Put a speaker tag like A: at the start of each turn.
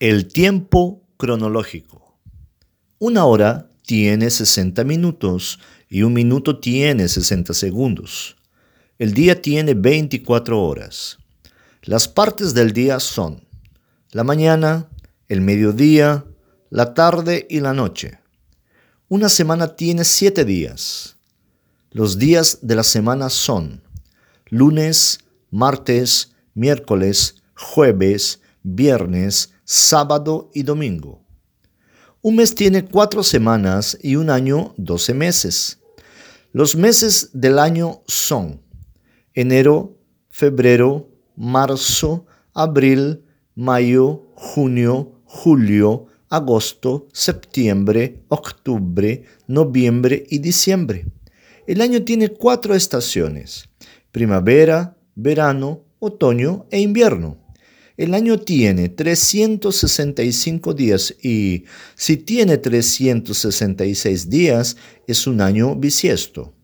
A: El tiempo cronológico. Una hora tiene 60 minutos y un minuto tiene 60 segundos. El día tiene 24 horas. Las partes del día son la mañana, el mediodía, la tarde y la noche. Una semana tiene siete días. Los días de la semana son lunes, martes, miércoles, jueves, viernes, sábado y domingo. Un mes tiene cuatro semanas y un año doce meses. Los meses del año son enero, febrero, marzo, abril, mayo, junio, julio, agosto, septiembre, octubre, noviembre y diciembre. El año tiene cuatro estaciones, primavera, verano, otoño e invierno. El año tiene 365 días y si tiene 366 días es un año bisiesto.